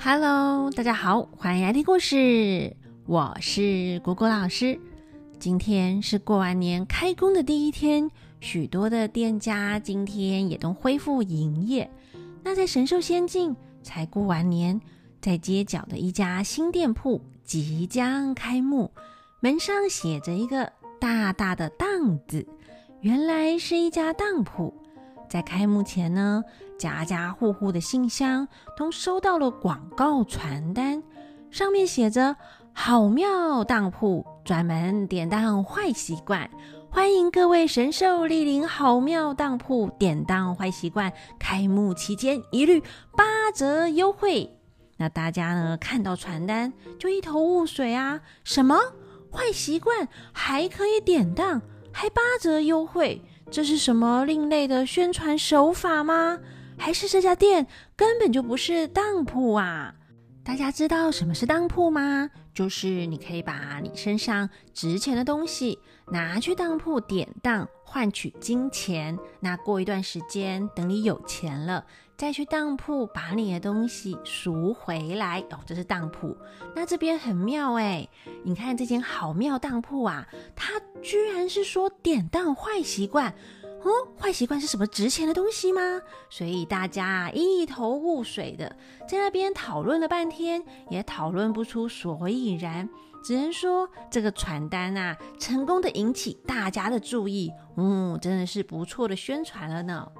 Hello，大家好，欢迎来听故事。我是果果老师。今天是过完年开工的第一天，许多的店家今天也都恢复营业。那在神兽仙境才过完年，在街角的一家新店铺即将开幕，门上写着一个大大的“当”字，原来是一家当铺。在开幕前呢，家家户户的信箱都收到了广告传单，上面写着“好妙当铺，专门典当坏习惯，欢迎各位神兽莅临好妙当铺典当坏习惯。开幕期间一律八折优惠。”那大家呢看到传单就一头雾水啊，什么坏习惯还可以典当，还八折优惠？这是什么另类的宣传手法吗？还是这家店根本就不是当铺啊？大家知道什么是当铺吗？就是你可以把你身上值钱的东西拿去当铺典当，换取金钱。那过一段时间，等你有钱了，再去当铺把你的东西赎回来。哦，这是当铺。那这边很妙哎，你看这间好妙当铺啊，它居然是说典当坏习惯。哦，坏习惯是什么值钱的东西吗？所以大家一头雾水的在那边讨论了半天，也讨论不出所以然，只能说这个传单啊，成功的引起大家的注意，嗯，真的是不错的宣传了呢。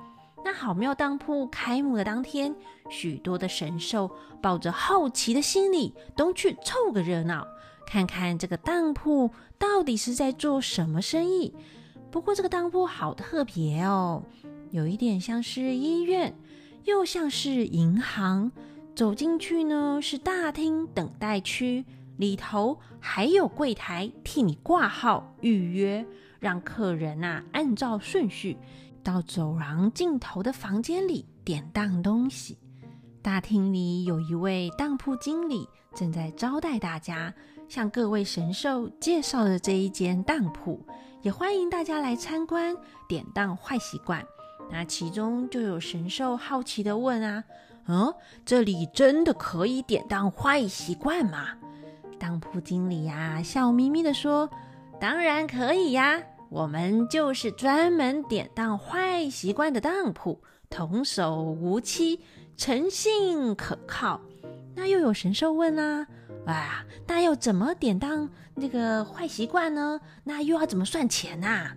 那好妙当铺开幕的当天，许多的神兽抱着好奇的心理，都去凑个热闹，看看这个当铺到底是在做什么生意。不过这个当铺好特别哦，有一点像是医院，又像是银行。走进去呢是大厅等待区，里头还有柜台替你挂号预约，让客人啊按照顺序到走廊尽头的房间里典当东西。大厅里有一位当铺经理正在招待大家，向各位神兽介绍了这一间当铺。也欢迎大家来参观典当坏习惯。那其中就有神兽好奇的问啊：“嗯，这里真的可以典当坏习惯吗？”当铺经理呀笑眯眯的说：“当然可以呀，我们就是专门典当坏习惯的当铺，童叟无欺，诚信可靠。”那又有神兽问啊。啊，那要怎么典当那个坏习惯呢？那又要怎么算钱呐？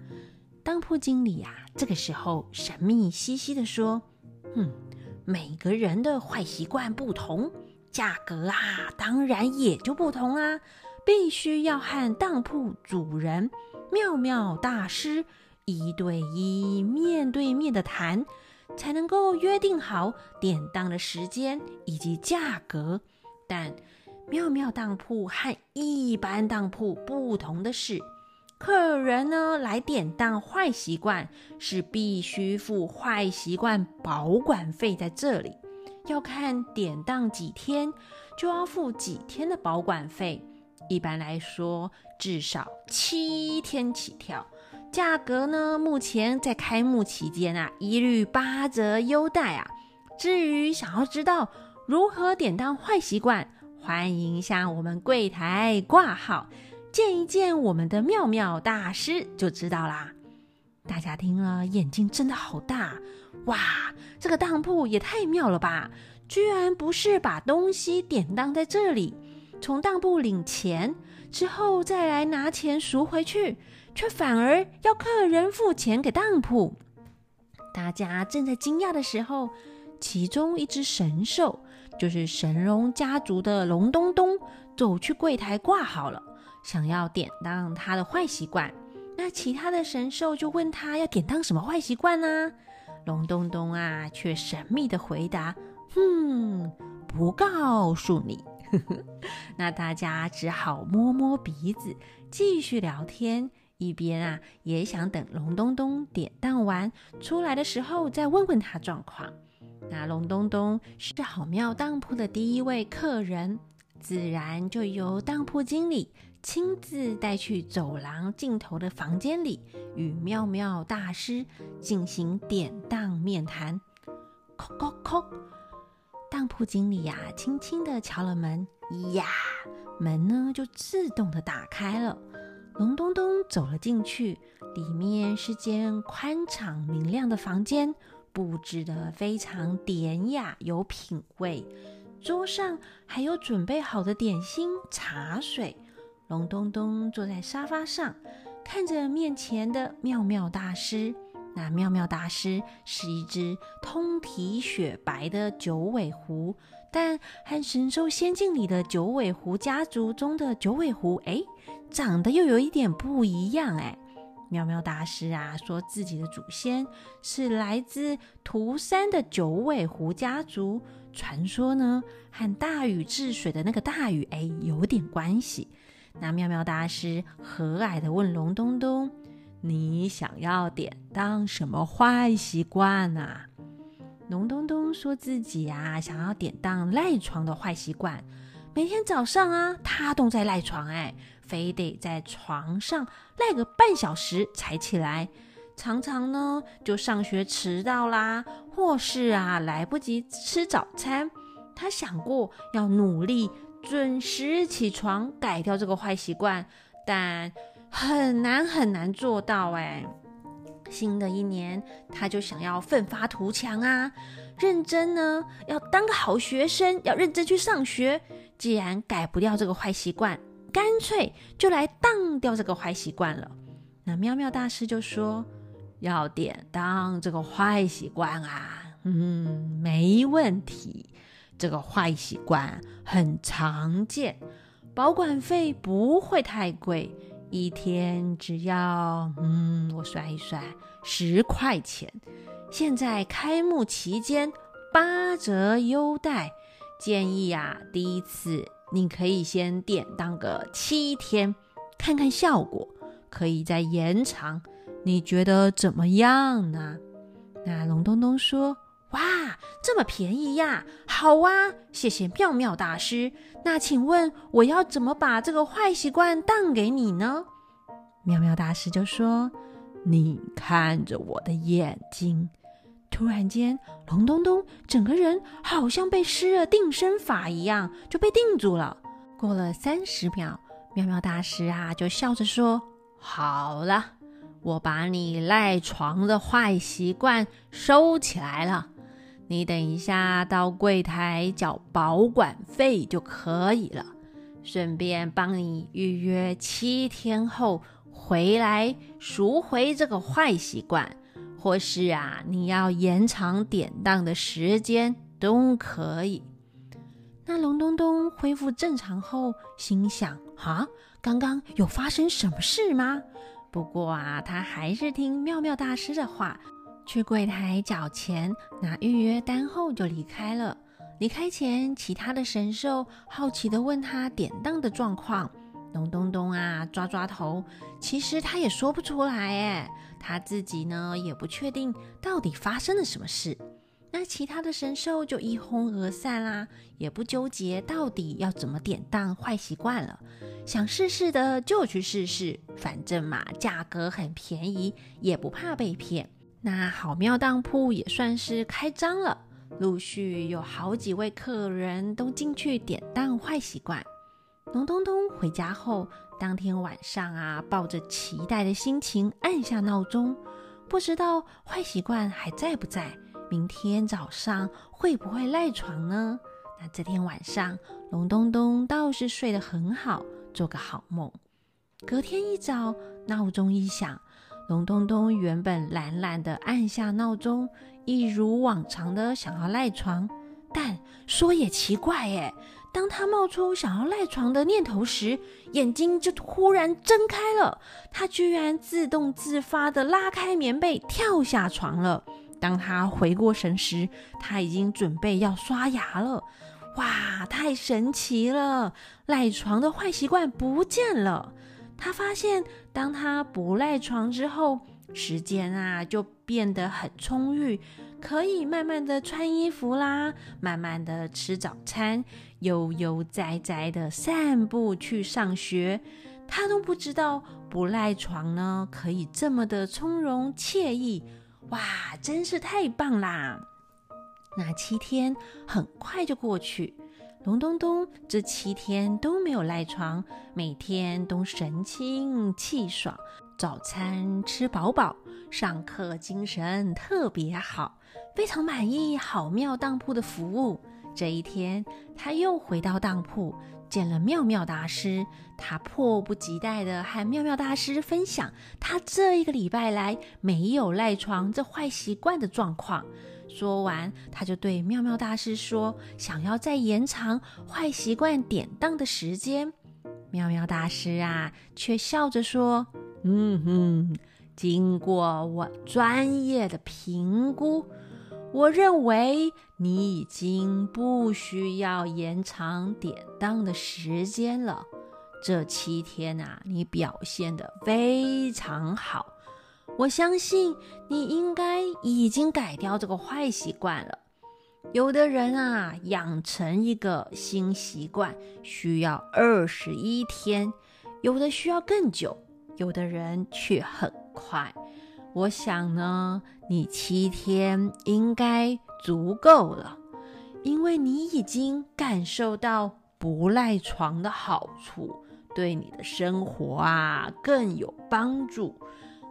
当铺经理呀，这个时候神秘兮兮的说：“哼，每个人的坏习惯不同，价格啊，当然也就不同啊。必须要和当铺主人妙妙大师一对一、面对面的谈，才能够约定好典当的时间以及价格。但妙妙当铺和一般当铺不同的是，客人呢来典当坏习惯是必须付坏习惯保管费，在这里要看典当几天就要付几天的保管费。一般来说，至少七天起跳。价格呢，目前在开幕期间啊，一律八折优待啊。至于想要知道如何典当坏习惯，欢迎向我们柜台挂号，见一见我们的妙妙大师就知道啦。大家听了，眼睛真的好大哇！这个当铺也太妙了吧！居然不是把东西典当在这里，从当铺领钱之后再来拿钱赎回去，却反而要客人付钱给当铺。大家正在惊讶的时候，其中一只神兽。就是神龙家族的龙东东走去柜台挂好了，想要典当他的坏习惯。那其他的神兽就问他要典当什么坏习惯呢？龙东东啊，却神秘的回答：“哼，不告诉你。”那大家只好摸摸鼻子，继续聊天，一边啊也想等龙东东典当完出来的时候再问问他状况。那龙东东是好妙当铺的第一位客人，自然就由当铺经理亲自带去走廊尽头的房间里，与妙妙大师进行典当面谈。叩叩叩，当铺经理呀，轻轻的敲了门，呀，门呢就自动的打开了。龙东东走了进去，里面是间宽敞明亮的房间，布置的非常典雅有品味。桌上还有准备好的点心、茶水。龙东东坐在沙发上，看着面前的妙妙大师。那妙妙大师是一只通体雪白的九尾狐，但和神兽仙境里的九尾狐家族中的九尾狐，哎，长得又有一点不一样。哎，妙妙大师啊，说自己的祖先是来自涂山的九尾狐家族，传说呢和大禹治水的那个大禹，哎，有点关系。那妙妙大师和蔼的问龙东东：“你想要典当什么坏习惯啊？”龙东东说自己啊，想要典当赖床的坏习惯。每天早上啊，他都在赖床，哎，非得在床上赖个半小时才起来。常常呢，就上学迟到啦，或是啊来不及吃早餐。他想过要努力。准时起床，改掉这个坏习惯，但很难很难做到哎。新的一年，他就想要奋发图强啊，认真呢，要当个好学生，要认真去上学。既然改不掉这个坏习惯，干脆就来当掉这个坏习惯了。那喵喵大师就说：“要典当这个坏习惯啊，嗯，没问题。”这个坏习惯很常见，保管费不会太贵，一天只要嗯，我算一算，十块钱。现在开幕期间八折优待，建议啊，第一次你可以先典当个七天，看看效果，可以再延长。你觉得怎么样呢？那龙东东说。哇，这么便宜呀！好啊，谢谢妙妙大师。那请问我要怎么把这个坏习惯当给你呢？妙妙大师就说：“你看着我的眼睛。”突然间，龙东东整个人好像被施了定身法一样，就被定住了。过了三十秒，妙妙大师啊就笑着说：“好了，我把你赖床的坏习惯收起来了。”你等一下到柜台缴保管费就可以了，顺便帮你预约七天后回来赎回这个坏习惯，或是啊你要延长典当的时间都可以。那龙东东恢复正常后，心想：啊，刚刚有发生什么事吗？不过啊，他还是听妙妙大师的话。去柜台缴钱，拿预约单后就离开了。离开前，其他的神兽好奇的问他典当的状况。龙东东啊，抓抓头，其实他也说不出来哎，他自己呢也不确定到底发生了什么事。那其他的神兽就一哄而散啦，也不纠结到底要怎么典当坏习惯了，想试试的就去试试，反正嘛价格很便宜，也不怕被骗。那好妙当铺也算是开张了，陆续有好几位客人都进去典当坏习惯。龙东东回家后，当天晚上啊，抱着期待的心情按下闹钟，不知道坏习惯还在不在，明天早上会不会赖床呢？那这天晚上，龙东东倒是睡得很好，做个好梦。隔天一早，闹钟一响。龙东东原本懒懒的按下闹钟，一如往常的想要赖床，但说也奇怪哎，当他冒出想要赖床的念头时，眼睛就忽然睁开了，他居然自动自发地拉开棉被跳下床了。当他回过神时，他已经准备要刷牙了。哇，太神奇了！赖床的坏习惯不见了。他发现，当他不赖床之后，时间啊就变得很充裕，可以慢慢的穿衣服啦，慢慢的吃早餐，悠悠哉哉的散步去上学。他都不知道不赖床呢，可以这么的从容惬意。哇，真是太棒啦！那七天很快就过去，隆咚咚这七天都没有赖床，每天都神清气爽，早餐吃饱饱，上课精神特别好，非常满意好妙当铺的服务。这一天，他又回到当铺，见了妙妙大师，他迫不及待地和妙妙大师分享他这一个礼拜来没有赖床这坏习惯的状况。说完，他就对妙妙大师说：“想要再延长坏习惯典当的时间。”妙妙大师啊，却笑着说：“嗯哼，经过我专业的评估，我认为你已经不需要延长典当的时间了。这七天啊，你表现得非常好。”我相信你应该已经改掉这个坏习惯了。有的人啊，养成一个新习惯需要二十一天，有的需要更久，有的人却很快。我想呢，你七天应该足够了，因为你已经感受到不赖床的好处，对你的生活啊更有帮助。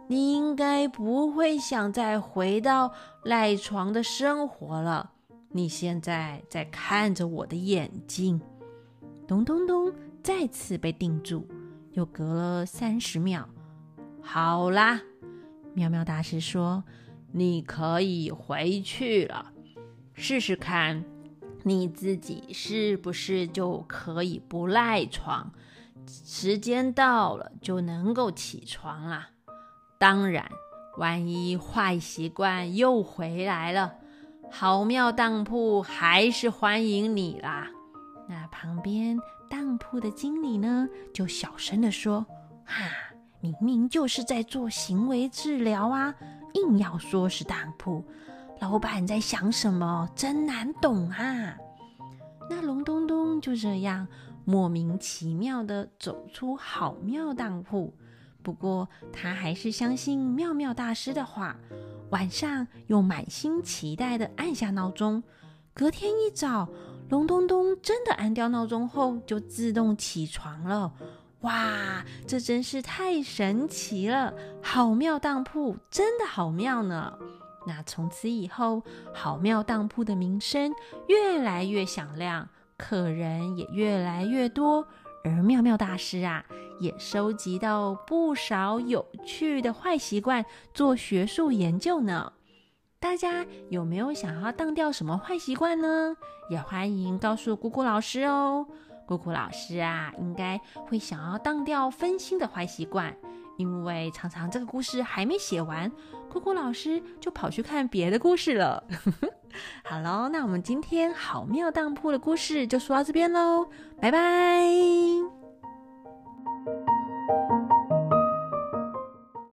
你应该不会想再回到赖床的生活了。你现在在看着我的眼睛，咚咚咚，再次被定住。又隔了三十秒，好啦，妙妙大师说：“你可以回去了，试试看，你自己是不是就可以不赖床？时间到了就能够起床啦。”当然，万一坏习惯又回来了，好妙当铺还是欢迎你啦。那旁边当铺的经理呢，就小声的说：“哈，明明就是在做行为治疗啊，硬要说是当铺，老板在想什么？真难懂啊。”那龙东东就这样莫名其妙的走出好妙当铺。不过，他还是相信妙妙大师的话，晚上又满心期待的按下闹钟。隔天一早，隆咚咚真的按掉闹钟后，就自动起床了。哇，这真是太神奇了！好妙当铺真的好妙呢。那从此以后，好妙当铺的名声越来越响亮，客人也越来越多。而妙妙大师啊，也收集到不少有趣的坏习惯，做学术研究呢。大家有没有想要当掉什么坏习惯呢？也欢迎告诉姑姑老师哦。酷酷老师啊，应该会想要当掉分心的坏习惯，因为常常这个故事还没写完，酷酷老师就跑去看别的故事了。好喽，那我们今天好妙当铺的故事就说到这边喽，拜拜。